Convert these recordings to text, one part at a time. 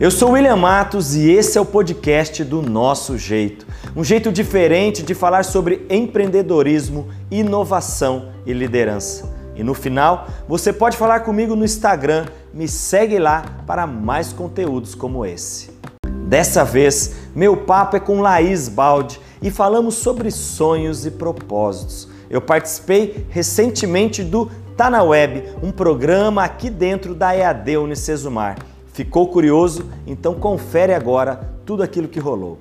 Eu sou William Matos e esse é o podcast do Nosso Jeito. Um jeito diferente de falar sobre empreendedorismo, inovação e liderança. E no final, você pode falar comigo no Instagram, me segue lá para mais conteúdos como esse. Dessa vez, meu papo é com Laís Baldi e falamos sobre sonhos e propósitos. Eu participei recentemente do Tá na Web, um programa aqui dentro da EAD Unicesumar. Ficou curioso? Então confere agora tudo aquilo que rolou.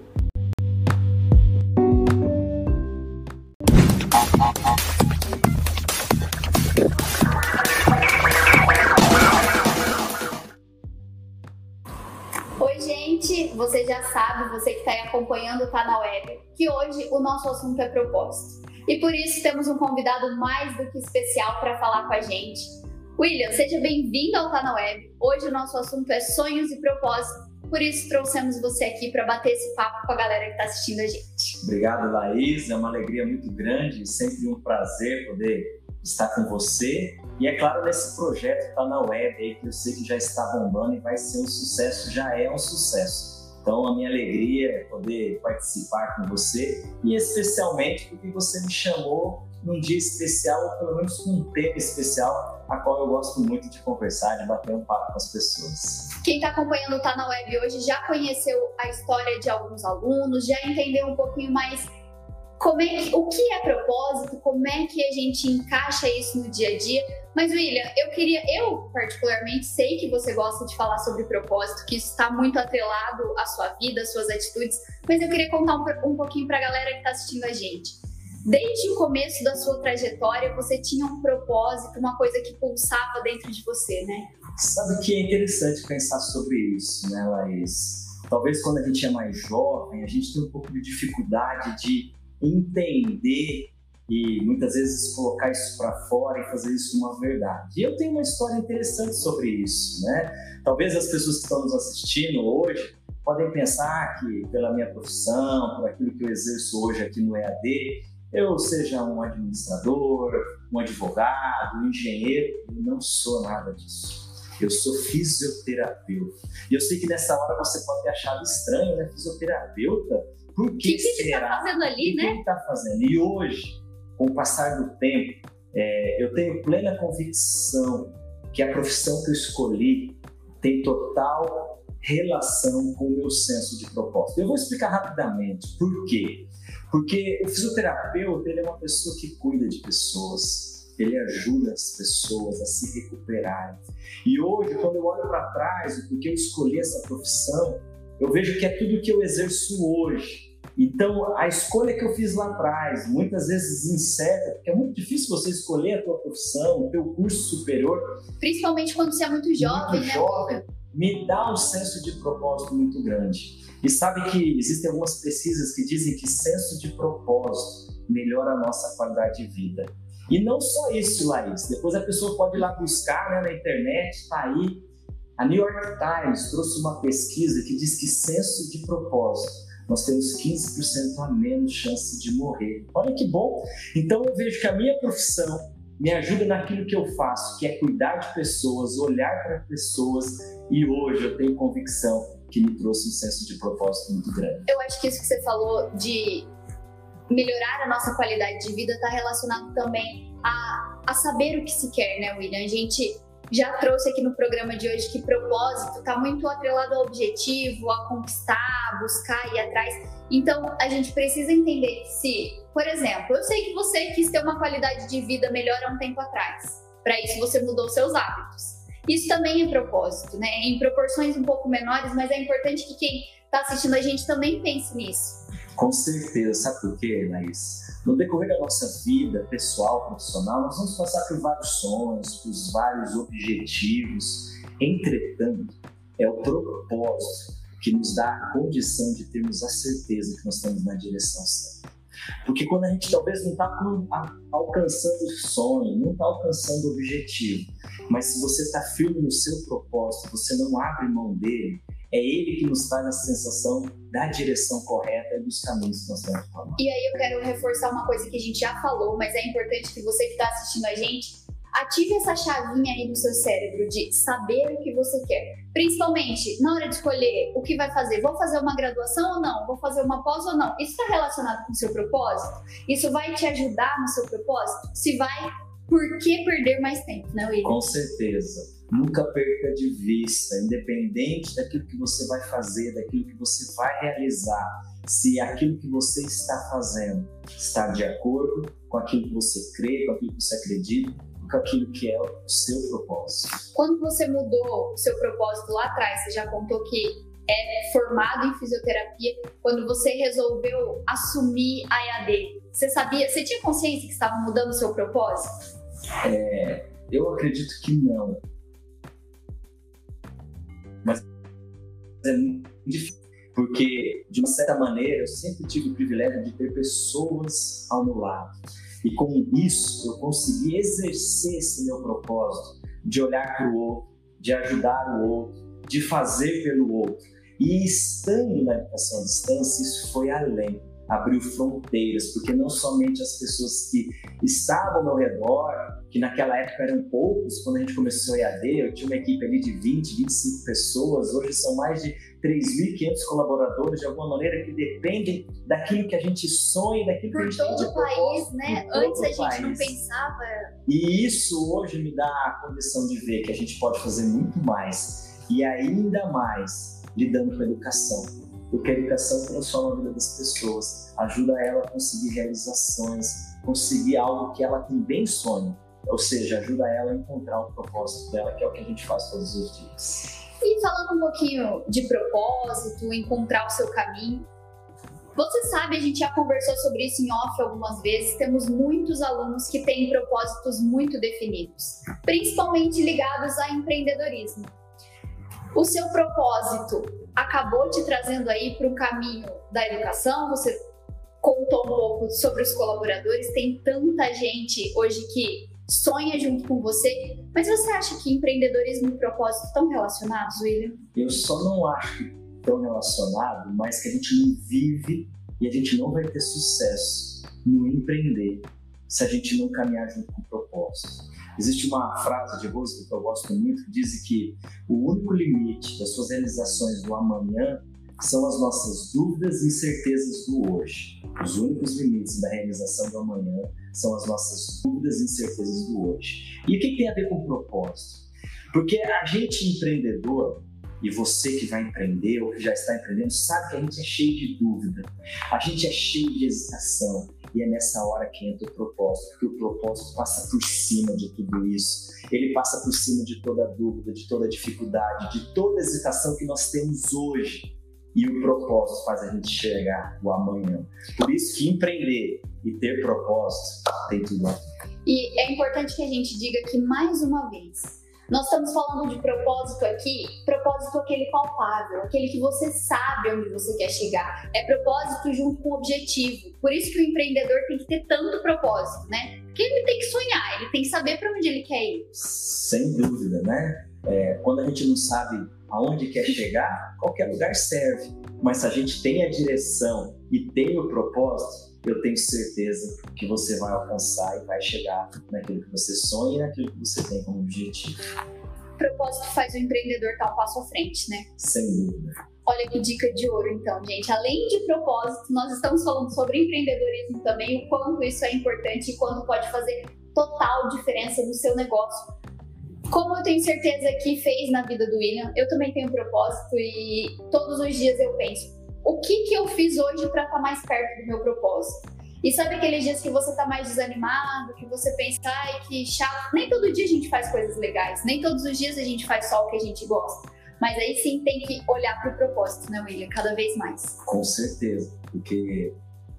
Oi, gente! Você já sabe, você que está aí acompanhando Tá na Web, que hoje o nosso assunto é propósito. E por isso temos um convidado mais do que especial para falar com a gente, William, seja bem-vindo ao Tá na Web. Hoje o nosso assunto é sonhos e propósitos. Por isso trouxemos você aqui para bater esse papo com a galera que está assistindo a gente. Obrigado, Laís. É uma alegria muito grande, sempre um prazer poder estar com você. E é claro, nesse projeto Tá na Web aí, que eu sei que já está bombando e vai ser um sucesso, já é um sucesso. Então, a minha alegria é poder participar com você e especialmente porque você me chamou num dia especial, ou pelo menos com um tema especial, a qual eu gosto muito de conversar, de bater um papo com as pessoas. Quem está acompanhando o Tá na Web hoje já conheceu a história de alguns alunos, já entendeu um pouquinho mais como é que, o que é propósito, como é que a gente encaixa isso no dia a dia. Mas, William, eu queria, eu particularmente sei que você gosta de falar sobre propósito, que isso está muito atrelado à sua vida, às suas atitudes, mas eu queria contar um, um pouquinho para a galera que está assistindo a gente. Desde o começo da sua trajetória, você tinha um propósito, uma coisa que pulsava dentro de você, né? Sabe que é interessante pensar sobre isso, né, Laís? Talvez quando a gente é mais jovem, a gente tem um pouco de dificuldade de entender e muitas vezes colocar isso para fora e fazer isso uma verdade. E eu tenho uma história interessante sobre isso, né? Talvez as pessoas que estão nos assistindo hoje podem pensar que pela minha profissão, por aquilo que eu exerço hoje aqui no EAD, eu seja um administrador, um advogado, um engenheiro, eu não sou nada disso. Eu sou fisioterapeuta. E eu sei que nessa hora você pode ter achado estranho, né? Fisioterapeuta? Por que, que, que ele está fazendo ali, né? O que ele está fazendo? E hoje, com o passar do tempo, é, eu tenho plena convicção que a profissão que eu escolhi tem total relação com o meu senso de propósito. Eu vou explicar rapidamente por quê. Porque o fisioterapeuta ele é uma pessoa que cuida de pessoas, ele ajuda as pessoas a se recuperarem. E hoje, quando eu olho para trás, o porquê eu escolhi essa profissão, eu vejo que é tudo que eu exerço hoje. Então, a escolha que eu fiz lá atrás, muitas vezes incerta, porque é muito difícil você escolher a tua profissão, o teu curso superior. Principalmente quando você é muito jovem, muito né? Jovem, me dá um senso de propósito muito grande. E sabe que existem algumas pesquisas que dizem que senso de propósito melhora a nossa qualidade de vida. E não só isso, Laís. Depois a pessoa pode ir lá buscar né, na internet, está aí. A New York Times trouxe uma pesquisa que diz que senso de propósito nós temos 15% a menos chance de morrer. Olha que bom! Então eu vejo que a minha profissão me ajuda naquilo que eu faço, que é cuidar de pessoas, olhar para pessoas, e hoje eu tenho convicção que me trouxe um senso de propósito muito grande. Eu acho que isso que você falou de melhorar a nossa qualidade de vida está relacionado também a, a saber o que se quer, né, William? A gente já trouxe aqui no programa de hoje que propósito está muito atrelado ao objetivo, a conquistar, buscar, ir atrás. Então, a gente precisa entender se, por exemplo, eu sei que você quis ter uma qualidade de vida melhor há um tempo atrás. Para isso, você mudou seus hábitos. Isso também é propósito, né? Em proporções um pouco menores, mas é importante que quem está assistindo a gente também pense nisso. Com certeza, sabe por quê, Laís? No decorrer da nossa vida pessoal, profissional, nós vamos passar por vários sonhos, por vários objetivos. Entretanto, é o propósito que nos dá a condição de termos a certeza que nós estamos na direção certa. Porque quando a gente talvez não está alcançando o sonho, não está alcançando o objetivo, mas se você está firme no seu propósito, você não abre mão dele, é ele que nos traz a sensação da direção correta e dos caminhos que nós temos tomar. E aí eu quero reforçar uma coisa que a gente já falou, mas é importante que você que está assistindo a gente ative essa chavinha aí no seu cérebro de saber o que você quer. Principalmente na hora de escolher o que vai fazer. Vou fazer uma graduação ou não? Vou fazer uma pós ou não? Isso está relacionado com o seu propósito? Isso vai te ajudar no seu propósito? Se vai, por que perder mais tempo, né, William? Com certeza. Nunca perca de vista, independente daquilo que você vai fazer, daquilo que você vai realizar, se aquilo que você está fazendo está de acordo com aquilo que você crê, com aquilo que você acredita, com aquilo que é o seu propósito. Quando você mudou o seu propósito lá atrás, você já contou que é formado em fisioterapia, quando você resolveu assumir a EAD, você sabia, você tinha consciência que estava mudando o seu propósito? É, eu acredito que não. Mas é muito difícil, porque de uma certa maneira eu sempre tive o privilégio de ter pessoas ao meu lado e com isso eu consegui exercer esse meu propósito de olhar para o outro, de ajudar o outro, de fazer pelo outro. E estando na educação à distância, isso foi além, abriu fronteiras, porque não somente as pessoas que estavam ao redor, que naquela época eram poucos, quando a gente começou a EAD, eu tinha uma equipe ali de 20, 25 pessoas, hoje são mais de 3.500 colaboradores, de alguma maneira, que dependem daquilo que a gente sonha, daquilo por que a gente todo o país, né? Antes a gente país. não pensava. E isso hoje me dá a condição de ver que a gente pode fazer muito mais e ainda mais lidando com a educação. Porque a educação transforma a vida das pessoas, ajuda ela a conseguir realizações, conseguir algo que ela também sonha. Ou seja, ajuda ela a encontrar o propósito dela, que é o que a gente faz todos os dias. E falando um pouquinho de propósito, encontrar o seu caminho, você sabe, a gente já conversou sobre isso em off algumas vezes. Temos muitos alunos que têm propósitos muito definidos, principalmente ligados a empreendedorismo. O seu propósito acabou te trazendo aí para o caminho da educação? Você contou um pouco sobre os colaboradores. Tem tanta gente hoje que sonha junto com você. Mas você acha que empreendedorismo e propósito estão relacionados, William? Eu só não acho tão relacionado, mas que a gente não vive e a gente não vai ter sucesso no empreender se a gente não caminhar junto com o propósito. Existe uma frase de Roosevelt que eu gosto muito que diz que o único limite das suas realizações do amanhã são as nossas dúvidas e incertezas do hoje. Os únicos limites da realização do amanhã são as nossas dúvidas e incertezas do hoje. E o que tem a ver com propósito? Porque a gente empreendedor, e você que vai empreender ou que já está empreendendo, sabe que a gente é cheio de dúvida, a gente é cheio de hesitação. E é nessa hora que entra o propósito, porque o propósito passa por cima de tudo isso. Ele passa por cima de toda dúvida, de toda dificuldade, de toda hesitação que nós temos hoje e o propósito faz a gente chegar o amanhã. Por isso que empreender e ter propósito tem tudo a ver. E é importante que a gente diga que, mais uma vez, nós estamos falando de propósito aqui, propósito aquele palpável, aquele que você sabe onde você quer chegar. É propósito junto com objetivo. Por isso que o empreendedor tem que ter tanto propósito, né? Porque ele tem que sonhar, ele tem que saber para onde ele quer ir. Sem dúvida, né? É, quando a gente não sabe aonde quer chegar, qualquer lugar serve. Mas se a gente tem a direção e tem o propósito, eu tenho certeza que você vai alcançar e vai chegar naquilo que você sonha e naquilo que você tem como objetivo. O propósito faz o empreendedor estar um passo à frente, né? Sem dúvida. Olha que dica de ouro, então, gente. Além de propósito, nós estamos falando sobre empreendedorismo também, o quanto isso é importante e quanto pode fazer total diferença no seu negócio como eu tenho certeza que fez na vida do William, eu também tenho um propósito e todos os dias eu penso: o que, que eu fiz hoje para estar tá mais perto do meu propósito? E sabe aqueles dias que você tá mais desanimado, que você pensa, ai, que chato. Nem todo dia a gente faz coisas legais, nem todos os dias a gente faz só o que a gente gosta. Mas aí sim tem que olhar para o propósito, né, William? Cada vez mais. Com certeza, porque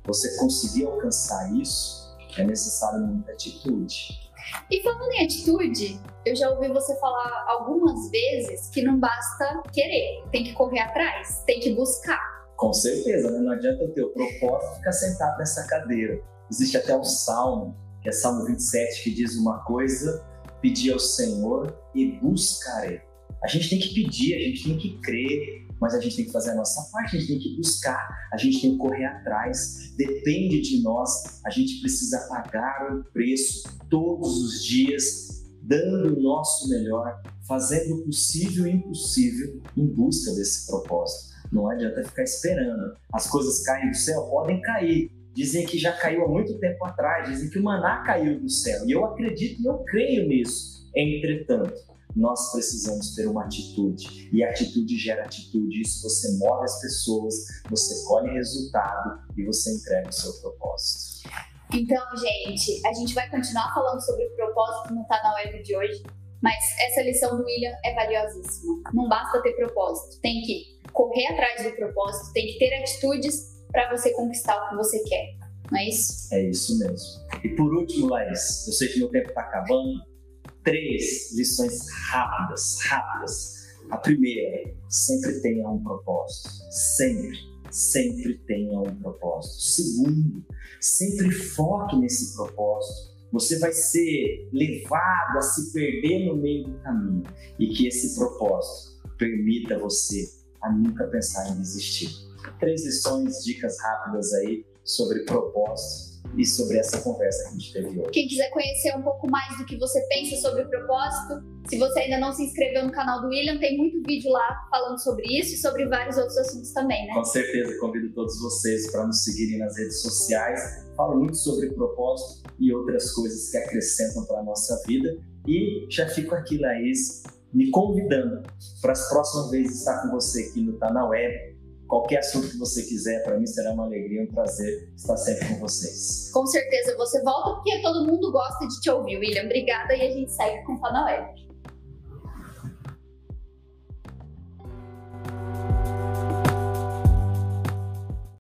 você conseguir alcançar isso é necessário muita atitude. E falando em atitude, eu já ouvi você falar algumas vezes que não basta querer, tem que correr atrás, tem que buscar. Com certeza, né? não adianta ter o propósito ficar sentado nessa cadeira. Existe até um salmo, que é Salmo 27, que diz uma coisa: pedir ao Senhor e buscarei. A gente tem que pedir, a gente tem que crer, mas a gente tem que fazer a nossa parte, a gente tem que buscar, a gente tem que correr atrás, depende de nós, a gente precisa pagar o preço todos os dias dando o nosso melhor, fazendo o possível e impossível em busca desse propósito. Não adianta ficar esperando. As coisas caem do céu, podem cair. Dizem que já caiu há muito tempo atrás, dizem que o maná caiu do céu. E eu acredito e eu creio nisso. Entretanto, nós precisamos ter uma atitude. E atitude gera atitude. Isso você move as pessoas, você colhe resultado e você entrega o seu propósito. Então, gente, a gente vai continuar falando sobre o propósito no Tá na Web de hoje, mas essa lição do William é valiosíssima. Não basta ter propósito, tem que correr atrás do propósito, tem que ter atitudes para você conquistar o que você quer. Não é isso? É isso mesmo. E por último, Laís, eu sei que meu tempo está acabando. Três lições rápidas, rápidas. A primeira, sempre tenha um propósito. Sempre, sempre tenha um propósito. Segundo, sempre foque nesse propósito. Você vai ser levado a se perder no meio do caminho e que esse propósito permita você a nunca pensar em desistir. Três lições, dicas rápidas aí sobre propósito e sobre essa conversa que a gente teve hoje. Quem quiser conhecer um pouco mais do que você pensa sobre o propósito, se você ainda não se inscreveu no canal do William, tem muito vídeo lá falando sobre isso e sobre vários outros assuntos também, né? Com certeza, convido todos vocês para nos seguirem nas redes sociais. Falo muito sobre propósito e outras coisas que acrescentam para a nossa vida. E já fico aqui, Laís, me convidando para as próximas vezes estar com você aqui no Tá Na Web. Qualquer assunto que você quiser, para mim será uma alegria, um prazer estar sempre com vocês. Com certeza você volta porque todo mundo gosta de te ouvir, William. Obrigada e a gente segue com o Web.